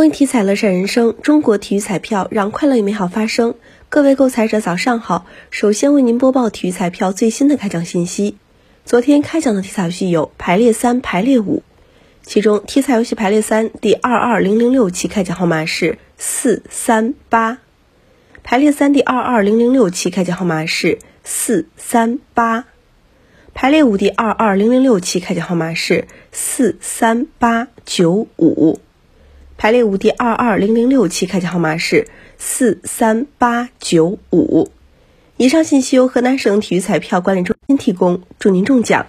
公益体彩乐善人生，中国体育彩票让快乐与美好发生。各位购彩者早上好，首先为您播报体育彩票最新的开奖信息。昨天开奖的体彩游戏有排列三、排列五，其中体彩游戏排列三第二二零零六期开奖号码是四三八，排列三第二二零零六期开奖号码是四三八，排列五第二二零零六期开奖号码是四三八九五。排列五第二二零零六期开奖号码是四三八九五。以上信息由河南省体育彩票管理中心提供，祝您中奖。